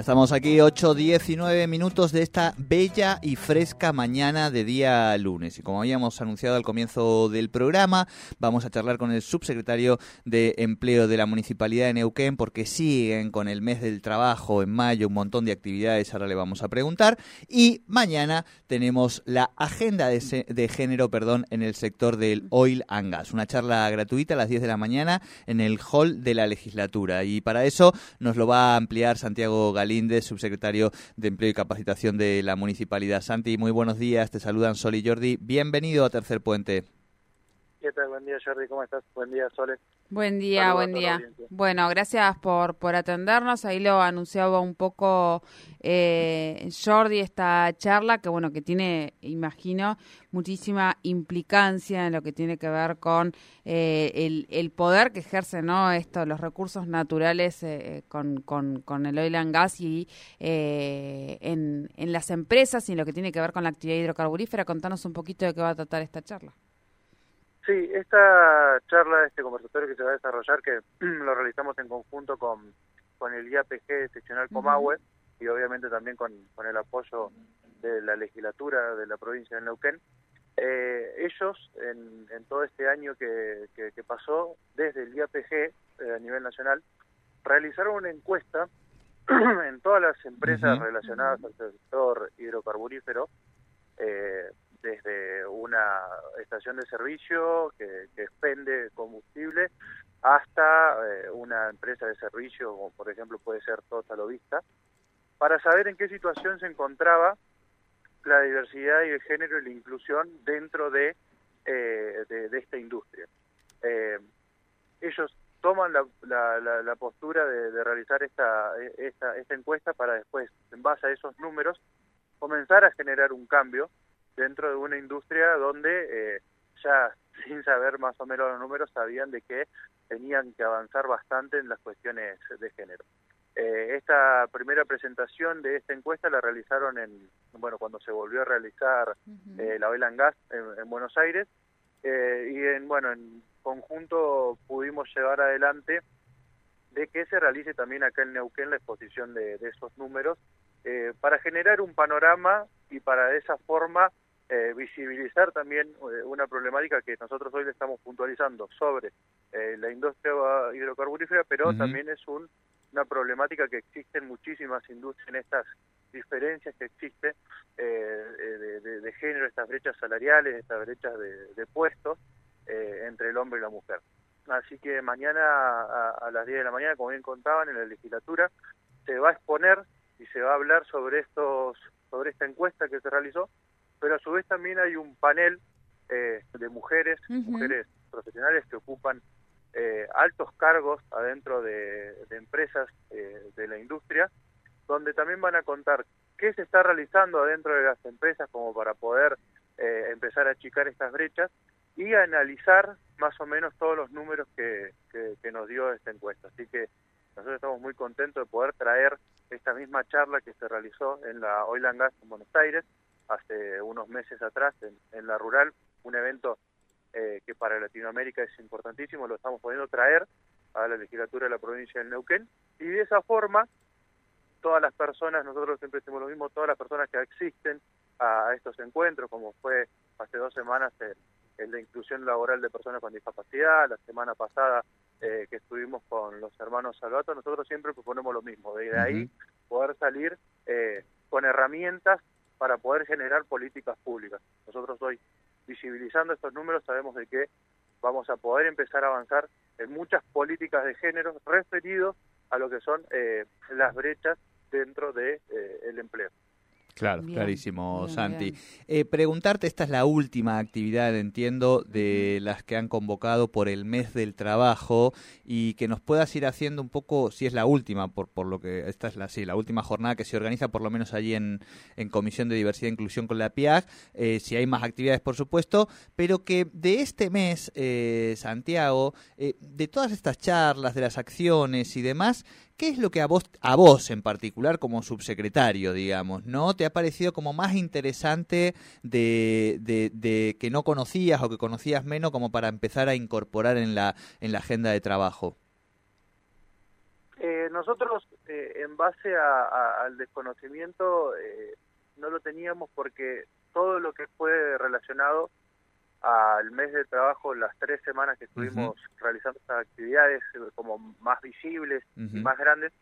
Estamos aquí, 8, 19 minutos de esta bella y fresca mañana de día lunes. Y como habíamos anunciado al comienzo del programa, vamos a charlar con el subsecretario de Empleo de la Municipalidad de Neuquén, porque siguen con el mes del trabajo en mayo, un montón de actividades, ahora le vamos a preguntar. Y mañana tenemos la agenda de, de género perdón, en el sector del oil and gas, una charla gratuita a las 10 de la mañana en el hall de la legislatura. Y para eso nos lo va a ampliar Santiago Galíndez, subsecretario de Empleo y Capacitación de la Municipalidad. Santi, muy buenos días, te saludan Sol y Jordi. Bienvenido a Tercer Puente. ¿Qué tal? Buen día, Jordi, ¿cómo estás? Buen día, Sole. Buen día, buen día. Bueno, gracias por, por atendernos. Ahí lo anunciaba un poco eh, Jordi esta charla, que bueno, que tiene, imagino, muchísima implicancia en lo que tiene que ver con eh, el, el, poder que ejerce, ¿no? Esto, los recursos naturales eh, con, con, con, el oil and gas y eh, en, en las empresas y en lo que tiene que ver con la actividad hidrocarburífera. Contanos un poquito de qué va a tratar esta charla. Sí, esta charla, este conversatorio que se va a desarrollar, que lo realizamos en conjunto con, con el IAPG seccional Comahue y obviamente también con, con el apoyo de la legislatura de la provincia de Neuquén, eh, ellos en, en, todo este año que, que, que pasó, desde el IAPG eh, a nivel nacional, realizaron una encuesta en todas las empresas uh -huh. relacionadas al sector hidrocarburífero, eh, desde una estación de servicio que, expende combustible hasta eh, una empresa de servicio, como por ejemplo puede ser Total o para saber en qué situación se encontraba la diversidad y el género y la inclusión dentro de, eh, de, de, esta industria. Eh, ellos toman la, la, la, la postura de, de, realizar esta, esta, esta encuesta para después, en base a esos números, comenzar a generar un cambio dentro de una industria donde eh, ya sin saber más o menos los números sabían de que tenían que avanzar bastante en las cuestiones de género. Eh, esta primera presentación de esta encuesta la realizaron en bueno cuando se volvió a realizar uh -huh. eh, la oil and gas en, en Buenos Aires eh, y en bueno en conjunto pudimos llevar adelante de que se realice también acá en Neuquén la exposición de, de esos números eh, para generar un panorama y para de esa forma eh, visibilizar también eh, una problemática que nosotros hoy le estamos puntualizando sobre eh, la industria hidrocarburífera, pero uh -huh. también es un, una problemática que existe en muchísimas industrias, en estas diferencias que existen de, de, de, género, estas brechas salariales, estas brechas de, de puestos entre el hombre y la mujer. Así que mañana a, a las 10 de la mañana, como bien contaban, en la legislatura se va a exponer y se va a hablar sobre estos sobre esta encuesta que se realizó pero a su vez también hay un panel eh, de mujeres, uh -huh. mujeres profesionales que ocupan eh, altos cargos adentro de, de empresas eh, de la industria, donde también van a contar qué se está realizando adentro de las empresas como para poder eh, empezar a achicar estas brechas y analizar más o menos todos los números que, que, que nos dio esta encuesta. Así que nosotros estamos muy contentos de poder traer esta misma charla que se realizó en la Oil Gas en Buenos Aires, hace unos meses atrás en, la rural, un evento eh, que para Latinoamérica es importantísimo, lo estamos pudiendo traer a la legislatura de la provincia del Neuquén. Y de esa forma todas las personas, nosotros siempre decimos lo mismo, todas las personas que asisten a, a estos encuentros, como fue hace dos semanas el, el, de inclusión laboral de personas con discapacidad, la semana pasada eh, que estuvimos con los hermanos Salvato, nosotros siempre proponemos lo mismo, de ahí uh -huh. poder salir eh, con herramientas para poder generar políticas públicas. Nosotros hoy, visibilizando estos números, sabemos de que vamos a poder empezar a avanzar en muchas políticas de género referidos a lo que son eh, las brechas dentro del de, eh, empleo. Claro, bien, clarísimo, bien, Santi. Bien. Eh, preguntarte, esta es la última actividad, entiendo, de las que han convocado por el mes del trabajo y que nos puedas ir haciendo un poco, si es la última, por, por lo que esta es la, sí, la última jornada que se organiza, por lo menos allí en, en Comisión de Diversidad e Inclusión con la PIAG, eh, si hay más actividades, por supuesto, pero que de este mes, eh, Santiago, eh, de todas estas charlas, de las acciones y demás, ¿qué es lo que a vos, a vos en particular como subsecretario, digamos, no te ha parecido como más interesante de, de, que no conocías o que conocías menos como para empezar a incorporar en la, en la agenda de trabajo? Eh, nosotros, eh, en base al desconocimiento, eh, no lo teníamos porque todo lo que fue relacionado al mes de trabajo, las tres semanas que estuvimos realizando estas actividades eh, como más visibles y más grandes,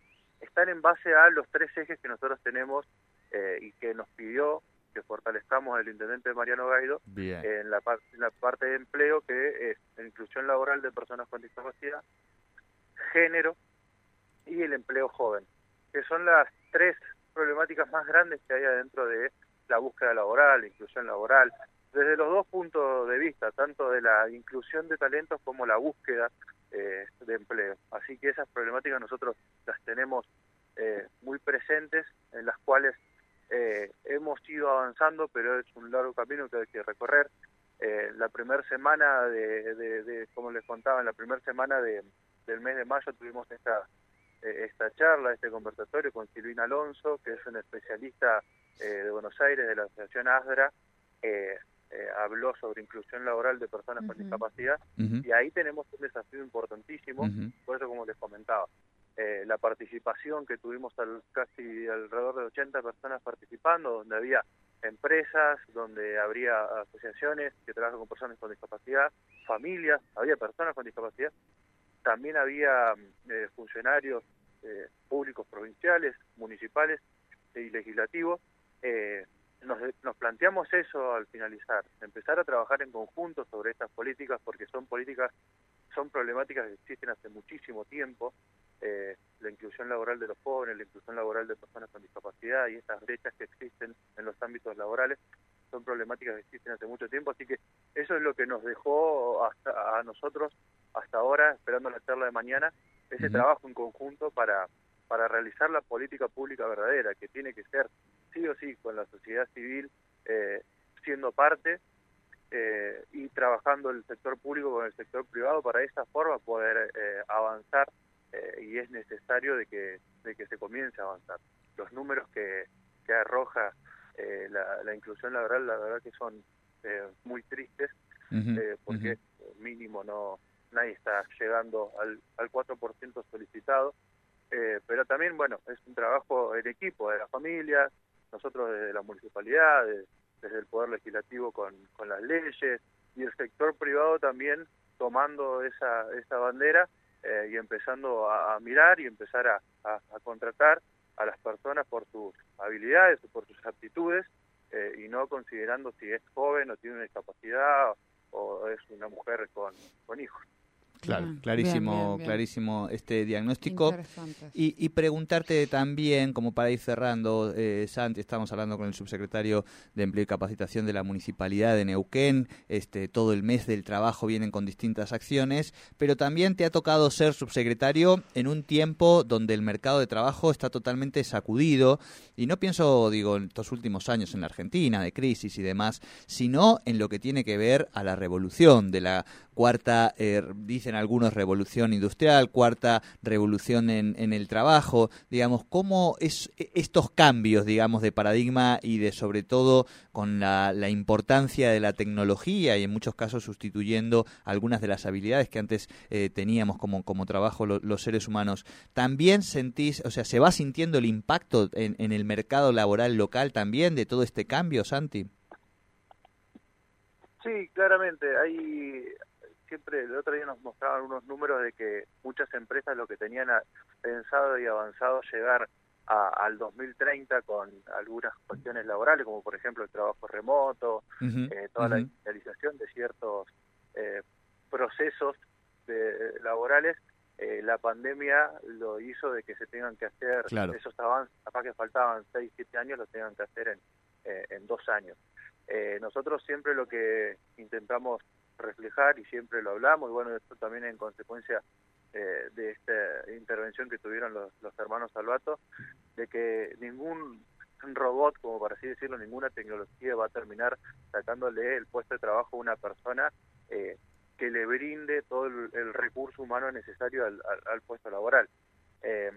están en base a los tres ejes que nosotros tenemos eh, y que nos pidió que fortalezcamos el intendente Mariano Gaido en la, la parte de empleo, que es la inclusión laboral de personas con discapacidad, género y el empleo joven, que son las tres problemáticas más grandes que hay adentro de la búsqueda laboral, la inclusión laboral, desde los dos puntos de vista, tanto de la inclusión de talentos como la búsqueda eh, de empleo. Así que esas problemáticas nosotros las tenemos eh, muy presentes, en las cuales eh, hemos ido avanzando, pero es un largo camino que hay que recorrer. la primera semana de, como les contaba, en la primera semana de, del mes de mayo tuvimos esta esta charla, este conversatorio con Silvina Alonso, que es una especialista de Buenos Aires de la Asociación ASDRA, eh, eh, habló sobre inclusión laboral de personas con discapacidad y ahí tenemos un desafío importantísimo, por eso como les comentaba, eh, la participación que tuvimos al, casi alrededor de 80 personas participando, donde había empresas, donde habría asociaciones que trabajan con personas con discapacidad, familias, había personas con discapacidad, también había eh, funcionarios públicos provinciales, municipales y legislativos, eh, nos, nos planteamos eso al finalizar, empezar a trabajar en conjunto sobre estas políticas porque son políticas, son problemáticas que existen hace muchísimo tiempo, eh, la inclusión laboral de los jóvenes, la inclusión laboral de personas con discapacidad y estas brechas que existen en los ámbitos laborales son problemáticas que existen hace mucho tiempo, así que eso es lo que nos dejó hasta a nosotros hasta ahora, esperando la charla de mañana, ese trabajo en conjunto para, para realizar la política pública verdadera, que tiene que ser sí o sí con la sociedad civil eh, siendo parte eh, y trabajando el sector público con el sector privado para de esa forma poder eh, avanzar y es necesario de que, de que se comience a avanzar. Los números que, que arroja la, la, inclusión laboral, la verdad que son muy tristes porque mínimo no nadie está llegando al, al 4% solicitado. pero también, bueno, es un trabajo en equipo de las familias, nosotros desde la municipalidad, desde el Poder Legislativo con, las leyes y el sector privado también tomando esa, esa bandera eh, y empezando a, mirar y empezar a, contratar a las personas por sus habilidades o por sus aptitudes eh, y no considerando si es joven o tiene una discapacidad o es una mujer con, con hijos. Claro, clarísimo, clarísimo este diagnóstico. Y, y, preguntarte también, como para ir cerrando, eh, Santi, estamos hablando con el subsecretario de Empleo y Capacitación de la Municipalidad de Neuquén, este, todo el mes del trabajo vienen con distintas acciones, pero también te ha tocado ser subsecretario en un tiempo donde el mercado de trabajo está totalmente sacudido, y no pienso, digo, en estos últimos años en la Argentina, de crisis y demás, sino en lo que tiene que ver a la revolución de la cuarta, eh, dicen algunos, revolución industrial, cuarta revolución en, en, el trabajo, digamos, cómo es estos cambios, digamos, de paradigma y de sobre todo con la, la importancia de la tecnología y en muchos casos sustituyendo algunas de las habilidades que antes eh, teníamos como, como trabajo los seres humanos, también sentís, o sea, se va sintiendo el impacto en, en el mercado laboral local también de todo este cambio, Santi. Sí, claramente. Hay, siempre el otro día nos mostraban unos números de que muchas empresas lo que tenían pensado y avanzado llegar a, al 2030 con algunas cuestiones laborales, como por ejemplo el trabajo remoto, eh, toda la digitalización de ciertos eh, procesos de, laborales, eh, la pandemia lo hizo de que se tengan que hacer esos avances, capaz que faltaban 6, 7 años, los tengan que hacer en, en dos años. nosotros siempre lo que intentamos reflejar y siempre lo hablamos y bueno, esto también en consecuencia eh, de esta intervención que tuvieron los, hermanos Salvato, de que ningún robot, como para así decirlo, ninguna tecnología va a terminar sacándole el puesto de trabajo a una persona eh, que le brinde todo el, recurso humano necesario al, puesto laboral. Eh,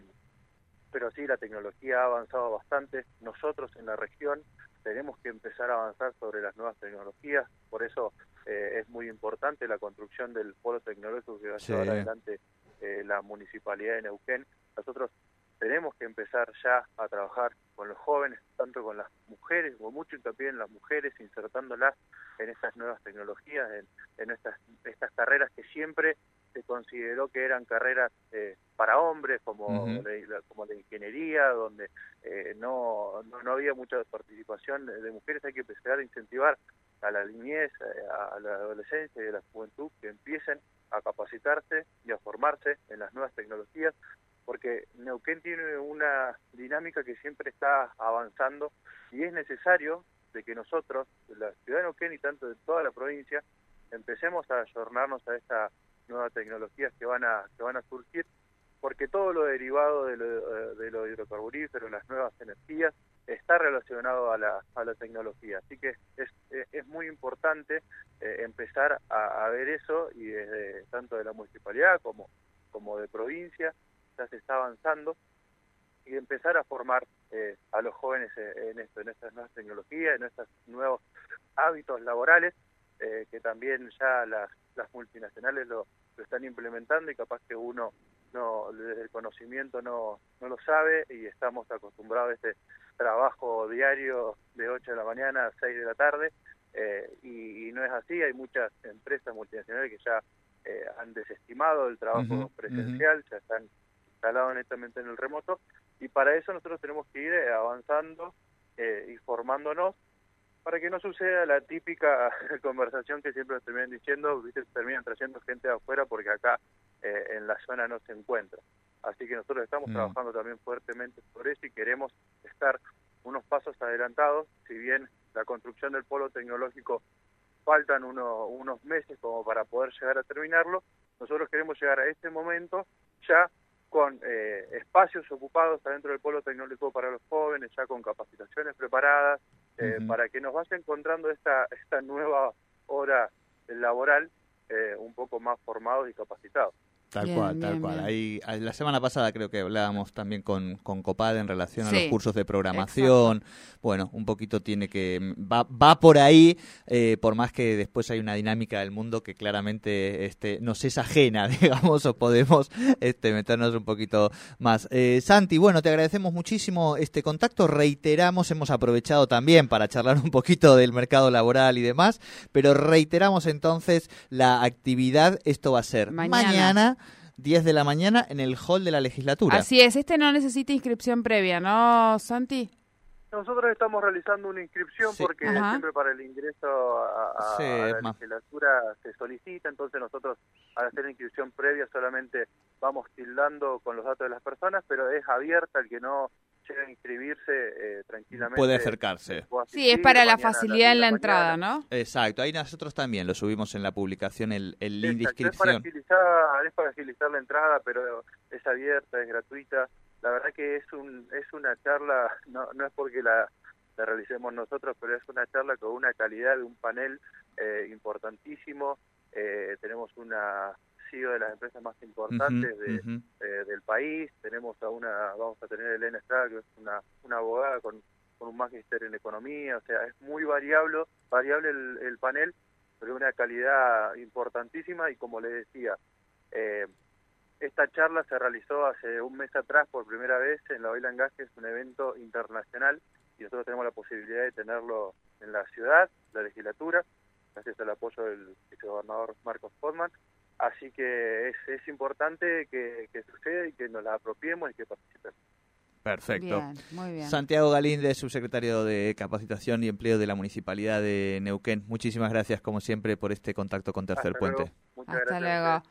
pero sí, la tecnología ha avanzado bastante. Nosotros en la región tenemos que empezar a avanzar sobre las nuevas tecnologías, por eso eh, es muy importante la construcción del polo tecnológico que va a llevar adelante eh, la municipalidad de Neuquén. Nosotros tenemos que empezar ya a trabajar con los jóvenes, tanto con las mujeres, o mucho hincapié en las mujeres, insertándolas en estas nuevas tecnologías, en, estas, estas carreras que siempre se consideró que eran carreras eh, para hombres, como, la, como la ingeniería, donde eh, no, no, había mucha participación de mujeres. Hay que empezar a incentivar a la niñez, eh, a la adolescencia y a la juventud que empiecen a capacitarse y a formarse en las nuevas tecnologías, porque Neuquén tiene una dinámica que siempre está avanzando y es necesario de que nosotros, la ciudad de Neuquén y tanto de toda la provincia, empecemos a ayornarnos a estas nuevas tecnologías que van a, que van a surgir, porque todo lo derivado de lo, eh, de lo hidrocarburífero, las nuevas energías, está relacionado a la, a la tecnología. Así que es, es muy importante eh, empezar a, a, ver eso y desde tanto de la municipalidad como, como de provincia ya se está avanzando y empezar a formar eh, a los jóvenes en esto, en estas nuevas tecnologías, en estos nuevos hábitos laborales eh, que también ya las, las multinacionales lo, lo están implementando y capaz que uno no desde el conocimiento no, no lo sabe y estamos acostumbrados a este trabajo diario de 8 de la mañana a 6 de la tarde eh, y, no es así, hay muchas empresas multinacionales que ya eh, han desestimado el trabajo presencial, ya están instalados netamente en el remoto y para eso nosotros tenemos que ir eh, avanzando y formándonos para que no suceda la típica conversación que siempre nos terminan diciendo, ¿viste? terminan trayendo gente de afuera porque acá en la zona no se encuentra. Así que nosotros estamos mm. trabajando también fuertemente sobre eso y queremos estar unos pasos adelantados, si bien la construcción del polo tecnológico faltan unos meses como para poder llegar a terminarlo, nosotros queremos llegar a este momento ya con eh, espacios ocupados adentro del polo tecnológico para los jóvenes, ya con capacitaciones preparadas, eh, para que nos vaya encontrando esta, esta nueva hora laboral eh, un poco más formados y capacitados. Tal cual, tal cual. Ahí, la semana pasada creo que hablábamos también con, con Copad en relación a los cursos de programación. Bueno, un poquito tiene que. Va, va por ahí, eh, por más que después hay una dinámica del mundo que claramente este, nos es ajena, digamos, o podemos este, meternos un poquito más. Eh, Santi, bueno, te agradecemos muchísimo este contacto. Reiteramos, hemos aprovechado también para charlar un poquito del mercado laboral y demás, pero reiteramos entonces la actividad. Esto va a ser mañana 10 de la mañana en el hall de la legislatura. Así es, este no necesita inscripción previa, ¿no, Santi? Nosotros estamos realizando una inscripción porque siempre para el ingreso a, la legislatura se solicita, entonces nosotros al hacer la inscripción previa solamente vamos tildando con los datos de las personas, pero es abierta el que no llega a inscribirse eh, tranquilamente. Puede acercarse. Sí, es para la facilidad en la, entrada, ¿no? Exacto, ahí nosotros también lo subimos en la publicación, el, el link de inscripción. Es para, es para agilizar la entrada, pero es abierta, es gratuita. La verdad que es un es una charla, no, no es porque la, la realicemos nosotros, pero es una charla con una calidad de un panel eh, importantísimo. Eh, tenemos una sido de las empresas más importantes eh, del país. Tenemos a una, vamos a tener a Elena Estrada, que es una, una abogada con, con un magíster en economía, o sea, es muy variable, variable el, panel, pero de una calidad importantísima. Y como le decía, eh, esta charla se realizó hace un mes atrás por primera vez en la Oil and Gas, que es un evento internacional, y nosotros tenemos la posibilidad de tenerlo en la ciudad, la legislatura, gracias al apoyo del vicegobernador Marcos Podman, Así que es, es importante que, que suceda y que nos la apropiemos y que participemos. Perfecto. muy bien. Santiago Galíndez, subsecretario de Capacitación y Empleo de la Municipalidad de Neuquén. Muchísimas gracias, como siempre, por este contacto con Tercer Puente. Hasta luego.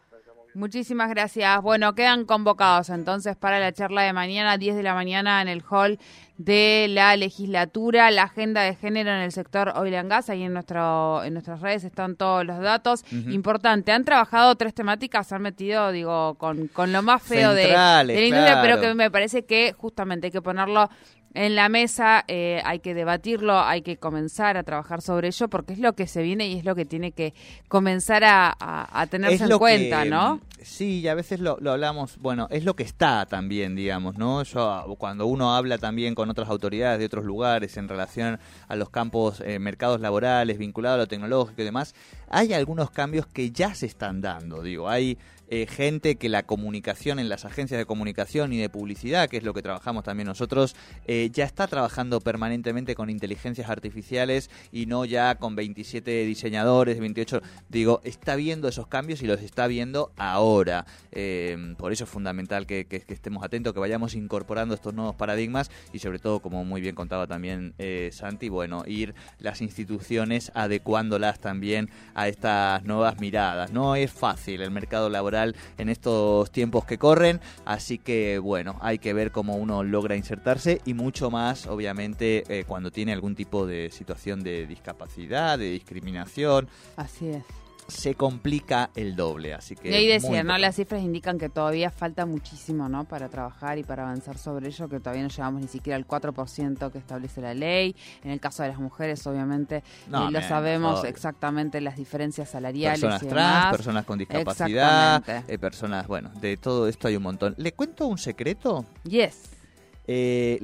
Muchísimas gracias. Bueno, quedan convocados entonces para la charla de mañana, 10 de la mañana, en el hall de la legislatura, la agenda de género en el sector oil and gas. Ahí en, nuestro, en nuestras redes están todos los datos. Importante, han trabajado tres temáticas, han metido, digo, con, con lo más feo de, de, la industria, pero que me parece que justamente hay que ponerlo en la mesa, eh, hay que debatirlo, hay que comenzar a trabajar sobre ello porque es lo que se viene y es lo que tiene que comenzar a, a, tenerse en cuenta, ¿no? Sí, y a veces lo, lo, hablamos, bueno, es lo que está también, digamos, ¿no? Yo, cuando uno habla también con otras autoridades de otros lugares en relación a los campos, eh, mercados laborales vinculados a lo tecnológico y demás, hay algunos cambios que ya se están dando, digo, hay eh, gente que la comunicación en las agencias de comunicación y de publicidad, que es lo que trabajamos también nosotros, eh, ya está trabajando permanentemente con inteligencias artificiales y no ya con 27 diseñadores, 28, digo, está viendo esos cambios y los está viendo ahora. Eh, por eso es fundamental que, estemos atentos, que vayamos incorporando estos nuevos paradigmas y sobre todo, como muy bien contaba también Santi, bueno, ir las instituciones adecuándolas también a estas nuevas miradas. No es fácil el mercado laboral en estos tiempos que corren. Así que bueno, hay que ver cómo uno logra insertarse y mucho más, obviamente, eh, cuando tiene algún tipo de situación de discapacidad, de discriminación. Así es se complica el doble. Así que y ahí decía, ¿no? Las cifras indican que todavía falta muchísimo, ¿no? Para trabajar y para avanzar sobre ello, que todavía no llegamos ni siquiera al 4% que establece la ley. En el caso de las mujeres, obviamente, eh, lo sabemos exactamente las diferencias salariales. Personas trans, personas con discapacidad, eh, personas, bueno, de todo esto hay un montón. ¿Le cuento un secreto? Yes. Eh,